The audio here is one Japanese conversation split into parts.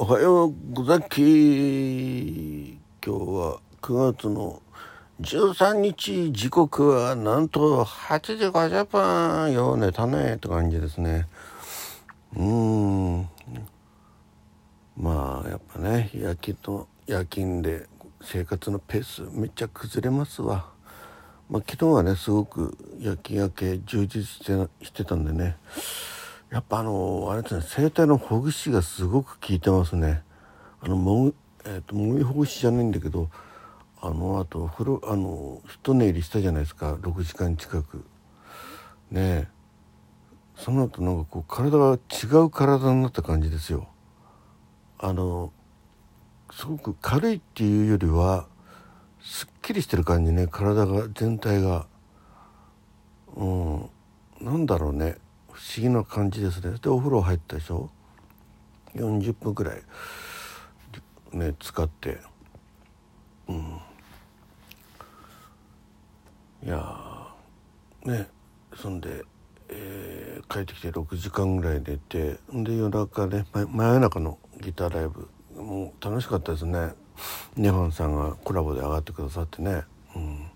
おはようござき今日は9月の13日時刻はなんと8時50分よう寝たねって感じですね。うん。まあやっぱね夜勤と夜勤で生活のペースめっちゃ崩れますわ。まあ昨日はねすごく夜勤明け充実してしてたんでね。やっぱあのあれですね声帯のほぐしがすごく効いてますね。あのもえーと、もみほぐしじゃないんだけどあのあと風呂あの一寝入りしたじゃないですか。6時間近く。ねえ。その後なんかこう体が違う体になった感じですよ。あのすごく軽いっていうよりはすっきりしてる感じね。体が全体が。うん。なんだろうね。不思議な感じですね。でお風呂入ったでしょ？40分くらい。ね使って。うん。いやねそんで、えー、帰ってきて6時間ぐらい寝てで夜中ね真夜中のギターライブ。もう楽しかったですね。ネホンさんがコラボで上がってくださってね。うん。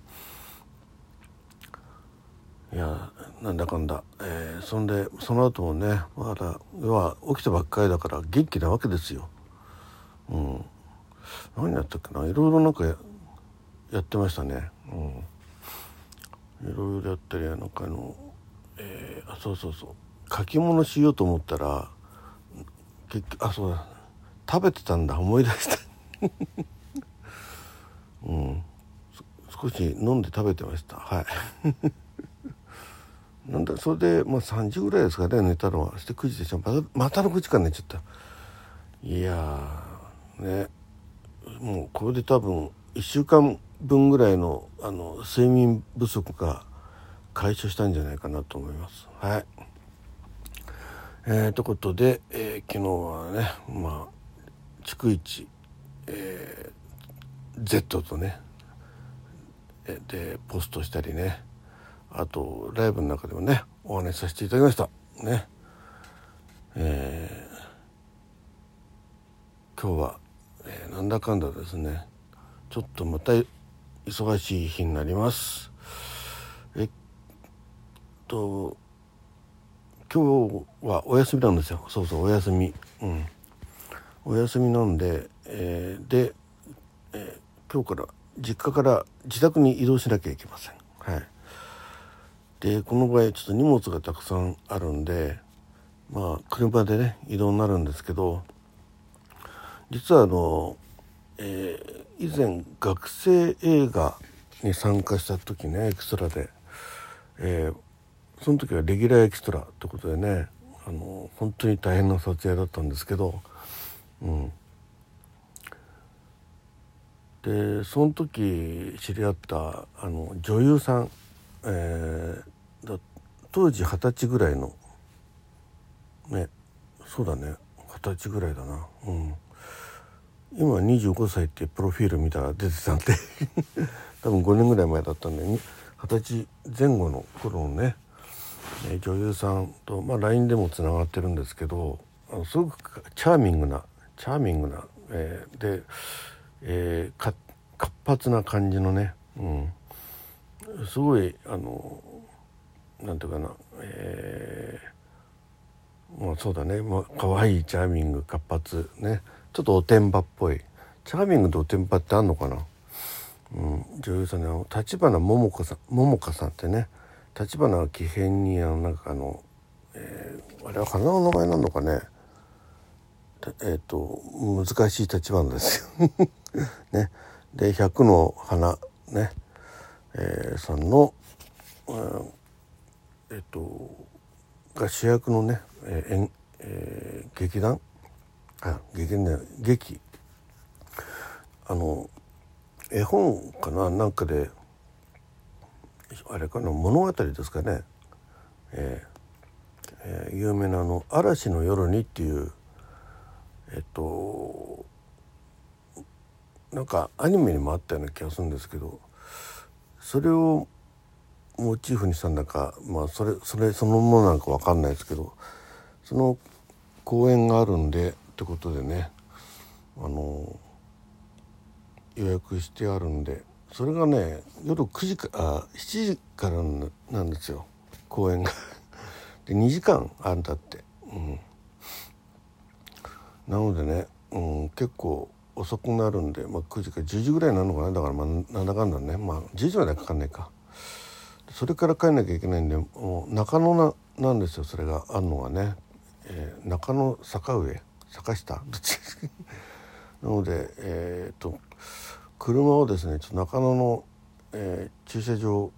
いやなんだかんだ、えー、そんでその後もねまだ要は起きたばっかりだから元気なわけですよ。うん、何やったっけな？いろいろなんかやってましたね。うん、いろいろやったりなんかあの、えー、あそうそうそう。書き物しようと思ったら結局あそうだ。食べてたんだ。思い出した。うん。少し飲んで食べてました。はい。なんだそれで、まあ、3時ぐらいですかね寝たのは。して9時でしょまたまた6時間寝ちゃった。いやね。もうこれで多分1週間分ぐらいのあの睡眠不足が解消したんじゃないかなと思います。はい。えー、ということで、えー、昨日はねまあ逐一、えー、Z とねでポストしたりね。あとライブの中でもねお話しさせていただきました。ね。えー、今日は、えー、なんだかんだですね。ちょっとまた忙しい日になります。えっと今日はお休みなんですよ。そうそうお休み。うん。お休みなんで、えー、で、えー、今日から実家から自宅に移動しなきゃいけません。はい。でこの場合ちょっと荷物がたくさんあるんでまあ車でね移動になるんですけど実はあの、えー、以前学生映画に参加した時ねエクストラで、えー、その時はレギュラーエキストラってことでねあの本当に大変な撮影だったんですけど、うん、でその時知り合ったあの女優さん、えー、当時二十歳ぐらいのねそうだね。二十歳ぐらいだな。うん。今25歳ってプロフィール見たら出てたんで。多分5年ぐらい前だったんで二十歳前後の頃のね女優さんと、まあ、LINE でもつながってるんですけどあのすごくチャーミングなチャーミングな、えー、で、えー、活発な感じのね、うん、すごいあのなんていうかなえー、まあそうだね。まあ可愛いチャーミング活発ね。ちょっとおてんばっぽい。チャーミングとおてんばってあんのかな、うん、女優さんの立花桃子さん桃香さんってね。立花奇変にあのなんかあの、えー、あれは花の名前なのかね？えっ、ー、と難しい立花ですよ。ね。で百の花ね、えー、さんの、うんえっとが主役のね、えーえー、劇団？あ劇団劇。あの絵本かな？なんかであれかな？物語ですかね、えーえー、有名なあの「嵐の夜に」っていうえっとなんかアニメにもあったような気がするんですけど。それをモチーフにしたんだかまあそれそれそのものなんか分かんないですけどその公演があるんでってことでねあの予約してあるんでそれがね夜9時かあ7時からなんですよ。公演が。で2時間あんだって、うん、なのでね、うん、結構遅くなるんで、まあ、9時か10時ぐらいになるのかな。だからまあなんだかんだね。まあ10時までかかんないか。それから帰んなきゃいけないんでもう中野ななんですよそれが。あんのがね、えー、中野坂上。坂下。どっち？なのでえー、っと車をですねちょ中野の、えー、駐車場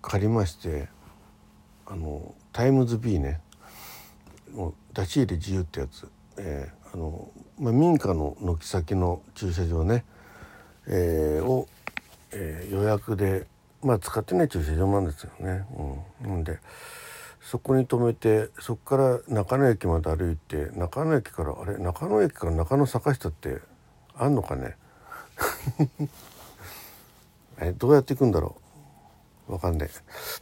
借りましてあのタイムズ B ね。もう出し入れ自由ってやつ、えー、あのまあ、民家の軒先の駐車場ね、えー、を、えー、予約でまあ使ってない駐車場なんですよね。うん、んでそこに止めてそこから中野駅まで歩いて中野駅からあれ中野駅から中野坂下ってあんのかね？えどうやって行くんだろう？わかんない。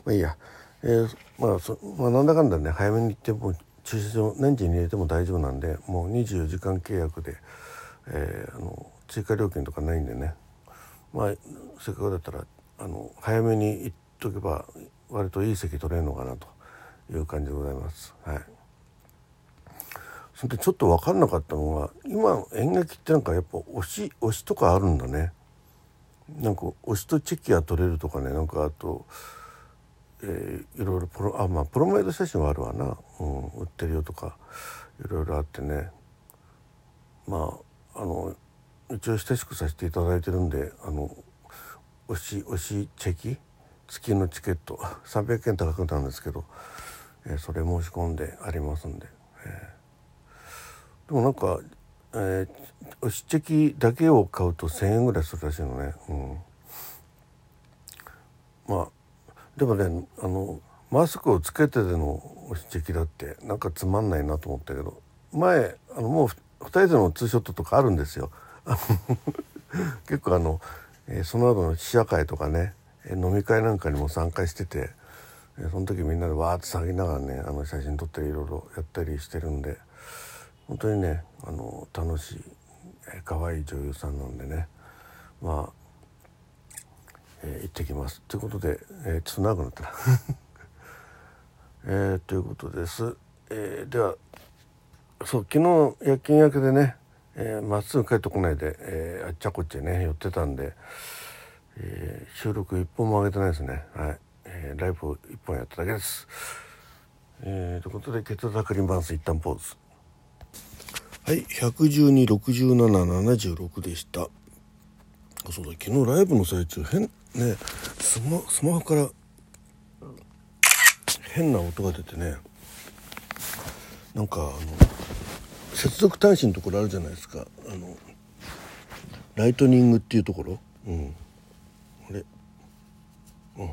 まあいいや、えー、まあそ、まあ、なんだかんだね早めに行っても駐車場何時に入れても大丈夫なんでもう24時間契約で、えー、あの追加料金とかないんでね。まあせっかくだったらあの早めに行っとけば割といい席取れるのかなという感じでございます。はい。それでちょっと分かんなかったのが今演劇ってなんかやっぱ推し推しとかあるんだね。なんか推しとチェキが取れるとかねなんかあと、えー、いろいろプロあまあプロメイド写真はあるわな、うん、売ってるよとかいろいろあってね。まああの一応親しくさせていただいてるんであの推し推しチェキ？月のチケット。300円高くなるんですけど、えー、それ申し込んでありますんで。えーでもなんか、えー、しチェキだけを買うと1,000円ぐらいするらしいのね。うん、まあでもねあのマスクをつけてでの押しチェキだってなんかつまんないなと思ったけど前あのもう2人でのツーショットとかあるんですよ。結構あの、えー、その後の試写会とかね飲み会なんかにも参加してて、え、その時みんなでわーって騒ぎながらねあの写真撮ったりいろいろやったりしてるんで。本当にねあの楽しい可愛い女優さんなんでねまあ、えー、行ってきます。ということで、えー、ちょっと長くなったな。えー、ということです、えー、ではそう昨日夜勤明けでねえー、まっすぐ帰ってこないで、えー、あっちゃこっちゃね寄ってたんで、えー、収録一本も上げてないですね。はい、えー、ライブを一本やっただけです。えー、ということでケツダクリンバンス一旦ポーズ。はい。1126776でした。そうだ。昨日ライブの最中変ねスマスマホから変な音が出てね。なんかあの接続端子のところあるじゃないですか。あのライトニングっていうところ。うん。あれ。うん。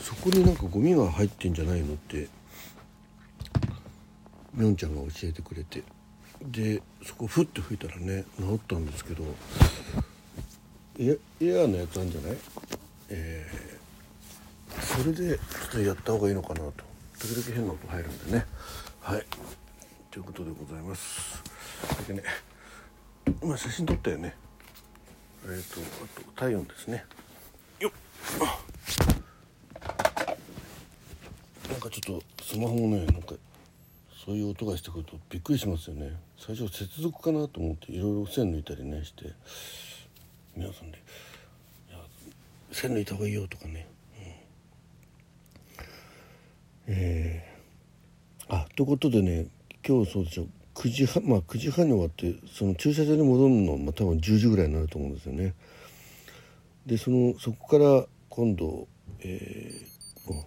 そこになんかゴミが入ってんじゃないのってみょんちゃんが教えてくれて。でそこふって吹いたらね治ったんですけどエアのやつあるんじゃない？えー、それでちょっとやった方がいいのかなと。時々変な音入るんでね。はい。ということでございます。だけね今写真撮ったよね。えっ、ー、とあと体温ですね。よっ。なんかちょっとスマホもねなんかそういう音がしてくるとびっくりしますよね。最初接続かなと思っていろいろ線抜いたりねして。皆さんで「いや線抜いた方がいいよ」とかね、うん、えー、あということでね今日そうでしょ9時半まあ9時半に終わってその駐車場に戻るのまあ多分10時ぐらいになると思うんですよね。でそのそこから今度えー、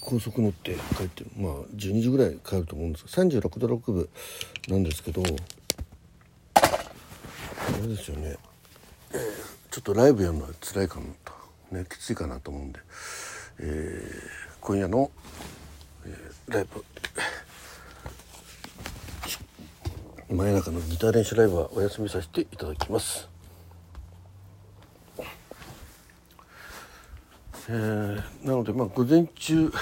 高速乗って帰ってまあ12時ぐらい帰ると思うんですが36度6分なんですけどれですよね、ちょっとライブやるのは辛いかも。と、ね、きついかなと思うんで、えー、今夜の、えー、ライブ。真夜中のギター練習ライブはお休みさせていただきます。えー、なのでまあ午前中、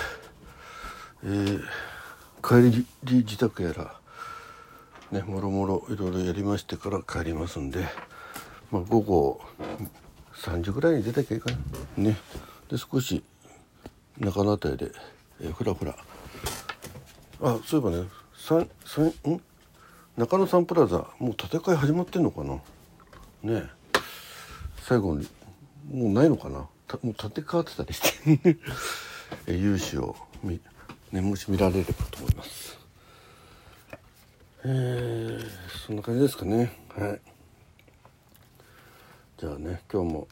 えー、帰り自宅やらねもろもろいろいろやりましてから帰りますんで、まあ、午後3時ぐらいに出たきゃいいかな。ね。で少し中野辺りで、えー、ふらふら。あそういえばね三三ん中野サンプラザもう建て替え始まってんのかな。ね。最後にもうないのかな。もう建て替わってたりして。え融資を見、ね、もし見られればと思います。えー、そんな感じですかね。はい。じゃあね今日も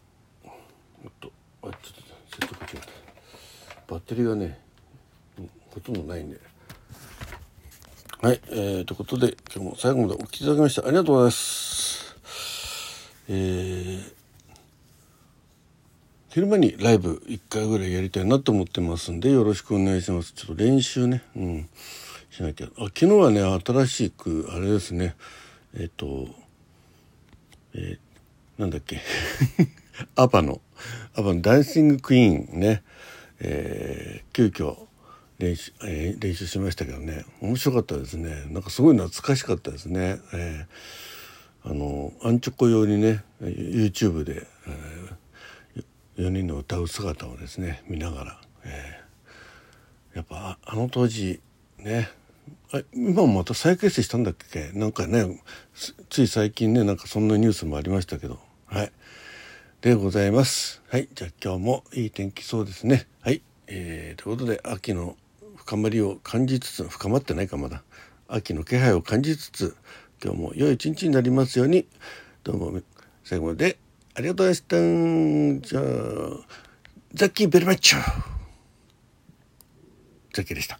っとあちょっと接続違ったバッテリーがねほとんどないんで。はい、えー、ということで今日も最後までお聴きいただきましてありがとうございます。えー、昼間にライブ1回ぐらいやりたいなと思ってますんでよろしくお願いします。ちょっと練習ね。うん。しなきゃ。あ昨日はね新しくあれですね。えっ、とえー、なんだっけ。アバの。アバのダンシングクイーンね、えー、急遽練習,、えー、練習しましたけどね。面白かったですね。なんかすごい懐かしかったですね、えー、あのアンチョコ用にね YouTube で、えー、4人の歌う姿をですね見ながら、えー、やっぱあの当時ね今もまた再結成したんだっけ？なんかねつい最近ねなんかそんなニュースもありましたけど。はい。でございます。はい。じゃあ今日もいい天気そうですね。はい。えー、ということで秋の深まりを感じつつ深まってないかまだ。秋の気配を感じつつ今日も良い一日になりますように。どうも最後までありがとうございました。じゃあザッキーベルマッチョ。ザッキーでした。